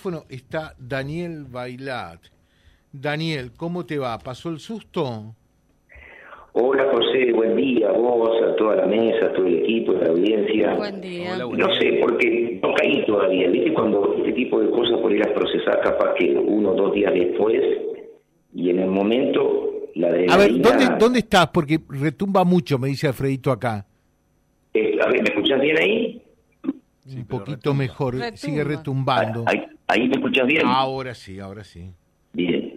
teléfono está Daniel Bailat. Daniel, ¿cómo te va? ¿Pasó el susto? Hola José, buen día, vos, a toda la mesa, a todo el equipo, a la audiencia. Buen día. no sé, porque no caí todavía. ¿Viste cuando este tipo de cosas por ir a procesar capaz que uno o dos días después y en el momento la de... A ver, ¿dónde, ¿dónde estás? Porque retumba mucho, me dice Alfredito acá. Eh, a ver, ¿me escuchás bien ahí? Un poquito mejor, sigue retumbando. Ahí, ahí me escuchás bien. Ahora sí, ahora sí. Bien.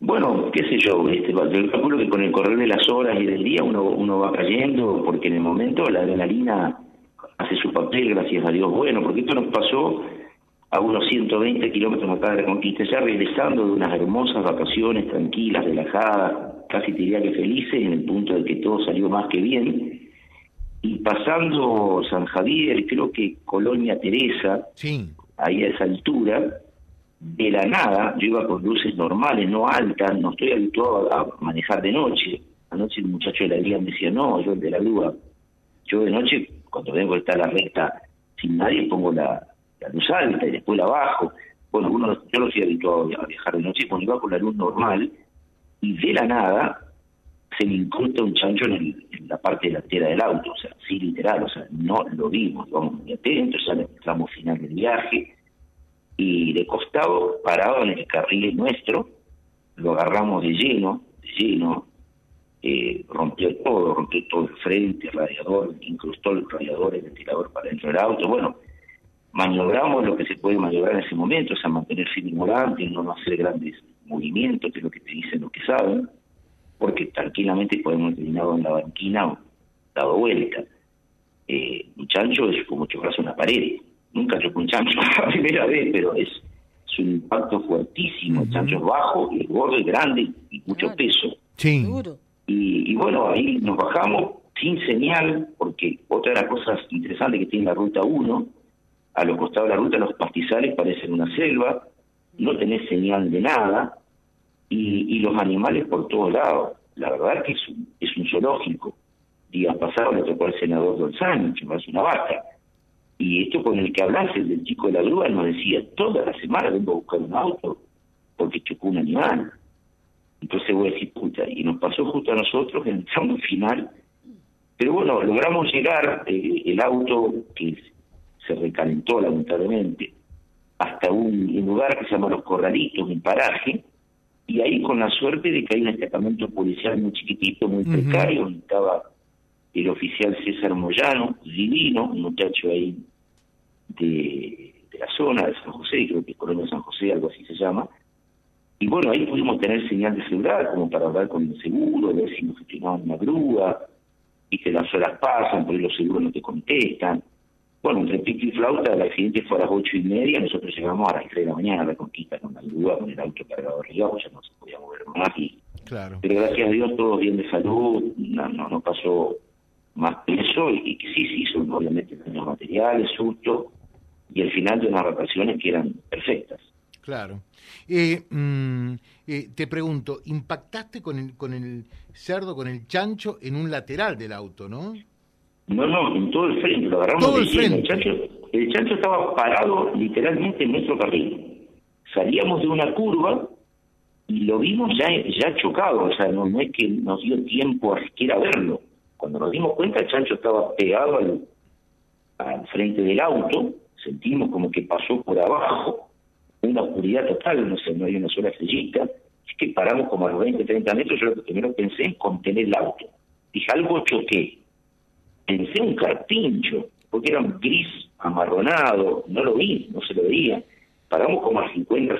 Bueno, qué sé yo, este, yo calculo que con el correr de las horas y del día uno, uno va cayendo, porque en el momento la adrenalina hace su papel, gracias a Dios. Bueno, porque esto nos pasó a unos 120 kilómetros acá de Reconquista, ya regresando de unas hermosas vacaciones tranquilas, relajadas, casi te diría que felices, en el punto de que todo salió más que bien. Y pasando San Javier, creo que Colonia Teresa, Sí. Ahí a esa altura, de la nada, yo iba con luces normales, no altas, no estoy habituado a manejar de noche. Anoche el muchacho de la guía me decía, no, yo el de la grúa, yo de noche, cuando vengo a estar la recta sin nadie, pongo la, luz alta y después la bajo. Bueno, yo no soy habituado a viajar de noche, cuando iba con la luz normal, y de la nada se me incrusta un chancho en, la parte delantera del auto, o sea, sí literal, o sea, no lo vimos, vamos muy atentos, ya en el final viaje, y de costado, parado en el carril nuestro, lo agarramos de lleno, de lleno, eh, rompió todo, rompió todo el frente, el radiador, incrustó el radiador, el ventilador para dentro del auto, bueno, maniobramos lo que se puede maniobrar en ese momento, o sea, mantener firme el volante, no hacer grandes movimientos, que es lo que te dicen los que saben, porque tranquilamente podemos haber terminado en la banquina o dado vuelta. Eh, un chancho es como chocarse una pared. Nunca chocó un chancho la primera vez, pero es, es un impacto fuertísimo. El chancho es bajo, y es gordo, y grande y mucho Claro. peso. Sí. Y, y bueno, ahí nos bajamos sin señal, porque otra de las cosas interesantes que tiene la ruta 1, a los costados de la ruta los pastizales parecen una selva, no tenés señal de nada, y, y los animales por todos lados. La verdad que es un, es un zoológico. Días pasados le tocó al senador Dolzano, llevarse una vaca. Y esto con el que hablaste, el del chico de la grúa, nos decía, toda la semana vengo a buscar un auto porque chocó un animal. Entonces voy a decir, puta, y nos pasó justo a nosotros en el tramo final. Pero bueno, logramos llegar, eh, el auto que se recalentó lamentablemente, hasta un, un lugar que se llama Los Corralitos, un paraje, y ahí con la suerte de que hay un destacamento policial muy chiquitito, muy precario, donde estaba el oficial César Moyano, divino, un muchacho ahí de, de la zona de San José, creo que es Colonia San José, algo así se llama, y bueno, ahí pudimos tener señal de celular como para hablar con el seguro, ver si nos gestionaban una grúa, y que las horas pasan, pero los seguros no te contestan. Bueno, entre pico y flauta, el accidente fue a las ocho y media, nosotros llegamos a las tres de la mañana a la conquista con la grúa, con el auto cargado arriba, pues ya no se podía mover más. Y, Claro. pero gracias a Dios todo bien de salud, no, no, no pasó más que eso, y, que sí se hizo obviamente daños materiales, susto, y al final de unas vacaciones que eran perfectas. Claro. Eh, mm, eh, te pregunto, ¿impactaste con el, con el cerdo, con el chancho en un lateral del auto, no? No, no, en todo el frente, lo agarramos Todo el frente. El chancho, el chancho estaba parado literalmente en nuestro carril. Salíamos de una curva y lo vimos ya, ya chocado, o sea, no, no es que nos dio tiempo a siquiera verlo. Cuando nos dimos cuenta, el chancho estaba pegado al, al frente del auto, sentimos como que pasó por abajo, una oscuridad total, no sé, no hay una sola estrellita, es que paramos como a los 20, 30 metros, yo lo que primero pensé es contener el auto. Dije, algo choqué. Pensé un carpincho, porque era un gris amarronado, no lo vi, no se lo veía. Paramos como a 50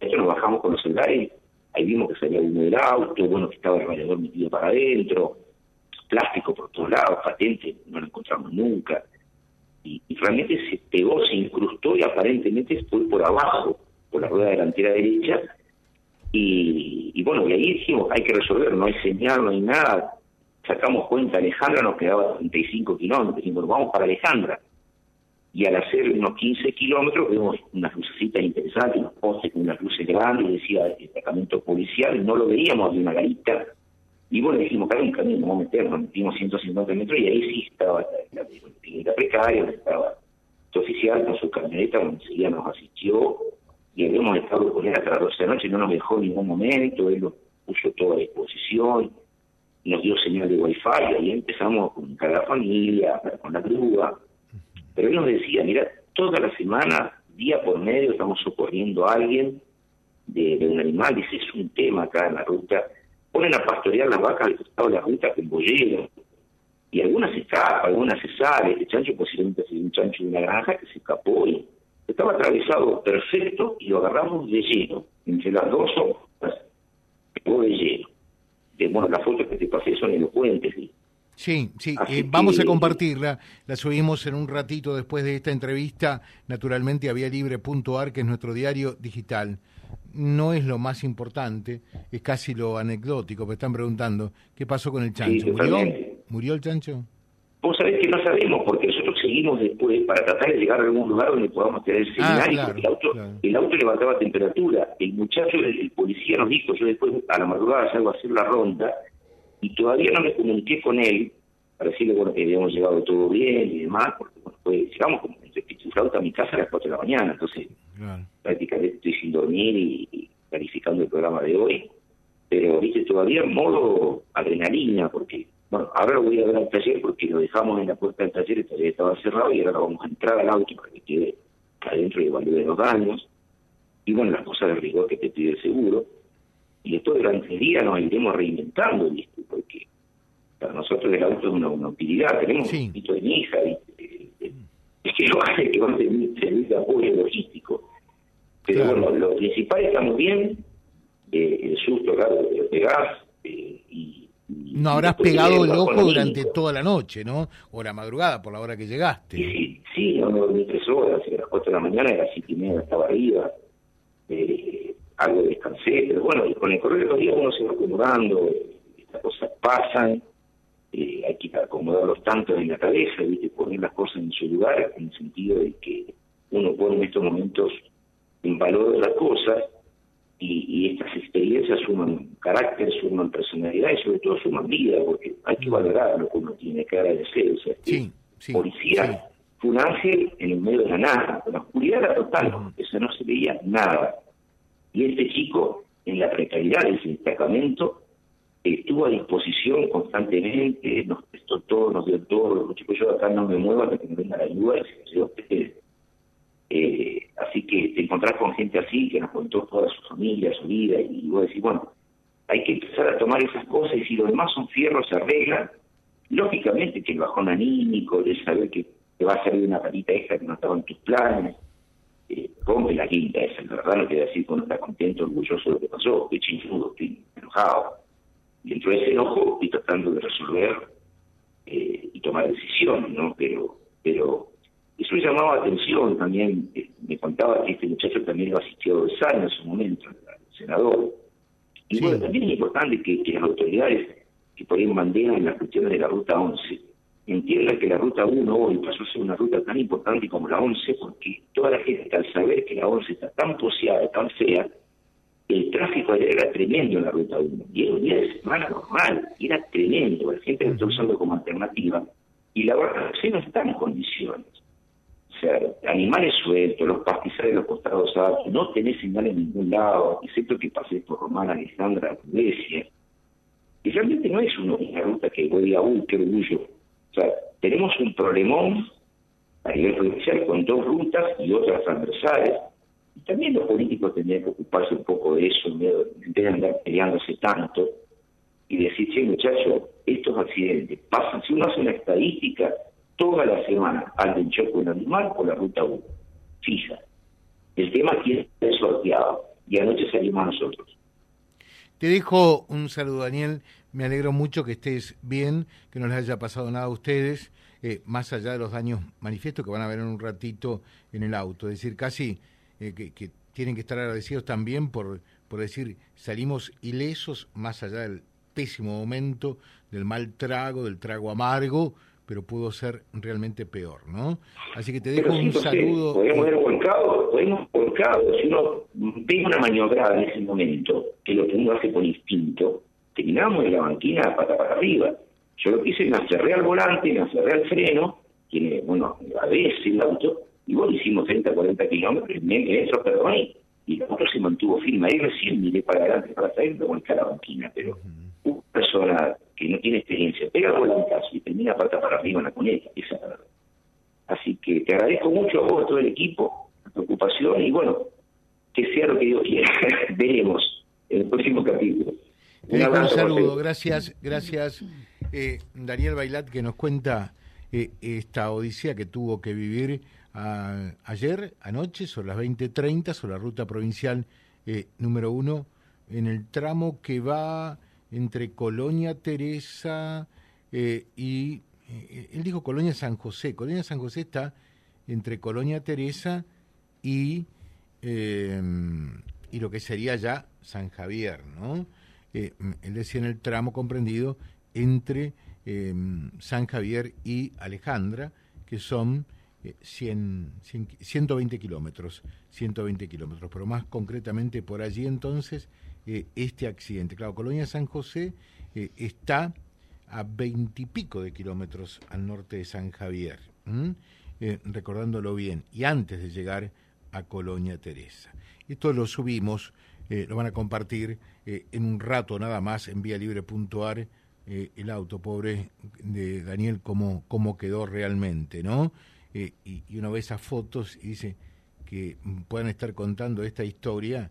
metros, nos bajamos con los celulares, ahí vimos que salía uno del auto, bueno, que estaba el radiador metido para adentro, plástico por todos lados, patente, no lo encontramos nunca. Y, realmente se pegó, se incrustó y aparentemente fue por abajo, por la rueda delantera derecha. Y, bueno, y ahí dijimos, hay que resolver, no hay señal, no hay nada. Sacamos cuenta, Alejandra nos quedaba 35 kilómetros, dijimos, vamos para Alejandra. Y al hacer unos 15 kilómetros vemos unas lucecitas interesantes, unos postes con unas luces grandes, decía destacamento policial, no lo veíamos, había una garita. Y bueno, dijimos, acá un camino, vamos a meternos, metimos 150 metros y ahí sí estaba la, la, la precaria, estaba Este oficial con su camioneta enseguida nos asistió y habíamos estado con él hasta las 12 de la noche, no nos dejó en ningún momento, él lo puso todo a disposición, nos dio señal de wifi y ahí empezamos con cada familia, con la grúa. Pero él nos decía, mira, toda la semana, día por medio, estamos socorriendo a alguien de, un animal, dice, es un tema acá en la ruta. Ponen a pastorear las vacas al costado de la ruta con bollero, y algunas se escapan, algunas se sale. Este chancho posiblemente es un chancho de una granja que se escapó y estaba atravesado perfecto y lo agarramos de lleno, entre las dos hojas, de lleno. De, bueno, las fotos que te pasé son elocuentes. Sí, sí, eh, vamos a compartirla, la subimos en un ratito después de esta entrevista, naturalmente a vialibre.ar, que es nuestro diario digital. No es lo más importante, es casi lo anecdótico, me están preguntando, ¿qué pasó con el chancho? ¿Murió? ¿Murió el chancho? Vos sabés que no sabemos, porque nosotros seguimos después para tratar de llegar a algún lugar donde podamos tener el ah, seminario, el, auto, el auto levantaba temperatura. El muchacho, el, policía nos dijo, yo después a la madrugada salgo a hacer la ronda, y todavía no me comuniqué con él para decirle bueno que habíamos llegado todo bien y demás, porque bueno, pues, llegamos como entre flauta a mi casa a las 4 de la mañana, entonces prácticamente estoy sin dormir y, y planificando el programa de hoy, pero viste todavía en modo adrenalina, porque bueno, ahora lo voy a ver al taller porque lo dejamos en la puerta del taller, el taller estaba cerrado y ahora vamos a entrar al auto para que quede adentro y evalúe los daños. Y bueno, las cosas de rigor que te pide el seguro. Y esto durante el día nos iremos reinventando, ¿viste? Porque para nosotros el auto es una, utilidad. Tenemos un poquito de ¿viste? Es que lo hace que va a servir de apoyo logístico. Pero bueno, lo principal estamos bien. Eh, el susto, claro, de pegar eh, y no habrás pegado el ojo durante toda la noche, ¿no? O la madrugada, por la hora que llegaste. Sí, sí, no, dormí tres horas, a las cuatro de la mañana, a las siete y media estaba arriba, eh, algo descansé, pero bueno, con el correr de los días uno se va acomodando, estas cosas pasan, eh, hay que acomodarlos tanto en la cabeza, ¿viste? poner las cosas en su lugar, en el sentido de que uno pone en estos momentos en valor las cosas y, estas experiencias suman carácter, suman personalidad y sobre todo suman vida, porque hay que valorar lo que uno tiene que agradecer. O sea, policía fue un ángel en el medio de la nada, la oscuridad era total, eso no se veía nada. Y este chico, en la precariedad de ese destacamento, estuvo a disposición constantemente, nos prestó todo, nos dio todo, los chicos yo acá no me muevo hasta que me venga la ayuda, y se ustedes eh, así que te encontrás con gente así que nos contó toda su familia, su vida, y vos decís, bueno, hay que empezar a tomar esas cosas y si lo demás son fierros, se arreglan. Lógicamente que el bajón anímico, de saber que te va a salir una patita extra que no estaba en tus planes, eh, la guinda esa, la verdad no quiere decir que uno está contento, orgulloso de lo que pasó, estoy chinfudo, estoy enojado. Dentro de ese enojo estoy tratando de resolver eh, y tomar decisiones, ¿no? Pero, pero me llamaba la atención también, eh, me contaba que este muchacho también lo asistió de sano en su momento, el senador. Y bueno, también es importante que, las autoridades que ponen bandera en las cuestiones de la Ruta 11 entiendan que la Ruta 1 hoy pasó a ser una ruta tan importante como la 11, porque toda la gente al saber que la 11 está tan poseada, tan fea, el tráfico era tremendo en la Ruta 1. Y era un día de semana normal, era tremendo, la gente lo está usando como alternativa. Y la verdad, no está en condiciones animales sueltos, los pastizales los costados altos, no tenés señal en ningún lado, excepto que pasé por Romana, Alejandra, Iglesia. Y realmente no es una ruta que voy a, un qué orgullo. O sea, tenemos un problemón a nivel provincial con dos rutas y otras transversales. Y también los políticos tendrían que ocuparse un poco de eso, en vez de andar peleándose tanto y decir, che, muchachos, estos accidentes pasan. Si uno hace una estadística, toda la semana alguien choca un animal por la ruta 1, fija. El tema tiene sorteado y anoche salimos nosotros. Te dejo un saludo, Daniel. Me alegro mucho que estés bien, que no les haya pasado nada a ustedes, eh, más allá de los daños manifiestos que van a ver en un ratito en el auto. Es decir, casi eh, que, que, tienen que estar agradecidos también por, por decir, salimos ilesos más allá del pésimo momento, del mal trago, del trago amargo, pero pudo ser realmente peor, ¿no? Así que te dejo un saludo. Podemos haber volcado, podemos volcado. Si uno ve una maniobra en ese momento, que lo que uno hace por instinto, terminamos en la banquina pata para arriba. Yo lo que hice, me acerré al volante, me acerré al freno, tiene, bueno, a veces el auto, Y bueno, hicimos 30, 40 kilómetros, y eso, perdón, y el otro se mantuvo firme. Ahí recién miré para adelante, para salir con la banquina, pero una persona que no tiene experiencia pega el volantazo y termina pata para arriba en la cuneta, esa Así que te agradezco mucho a vos, a todo el equipo, la preocupación y bueno, que sea lo que Dios quiera. Veremos en el próximo capítulo. Un, un saludo, gracias, gracias eh, Daniel Bailat que nos cuenta eh, esta odisea que tuvo que vivir ayer, anoche, sobre las 20.30, sobre la ruta provincial eh, número uno, en el tramo que va entre Colonia Teresa eh, y... Eh, él dijo Colonia San José. Colonia San José está entre Colonia Teresa y, y lo que sería ya San Javier, ¿no? él decía en el tramo comprendido entre San Javier y Alejandra, que son 100, 120 kilómetros, 120 kilómetros, pero más concretamente por allí entonces eh, este accidente. Claro, Colonia San José eh, está a veintipico de kilómetros al norte de San Javier, eh, recordándolo bien, y antes de llegar a Colonia Teresa. Esto lo subimos, lo van a compartir en un rato nada más en vía libre.ar el auto pobre de Daniel, cómo, cómo quedó realmente, ¿no? y, y, uno ve esas fotos y dice que puedan estar contando esta historia,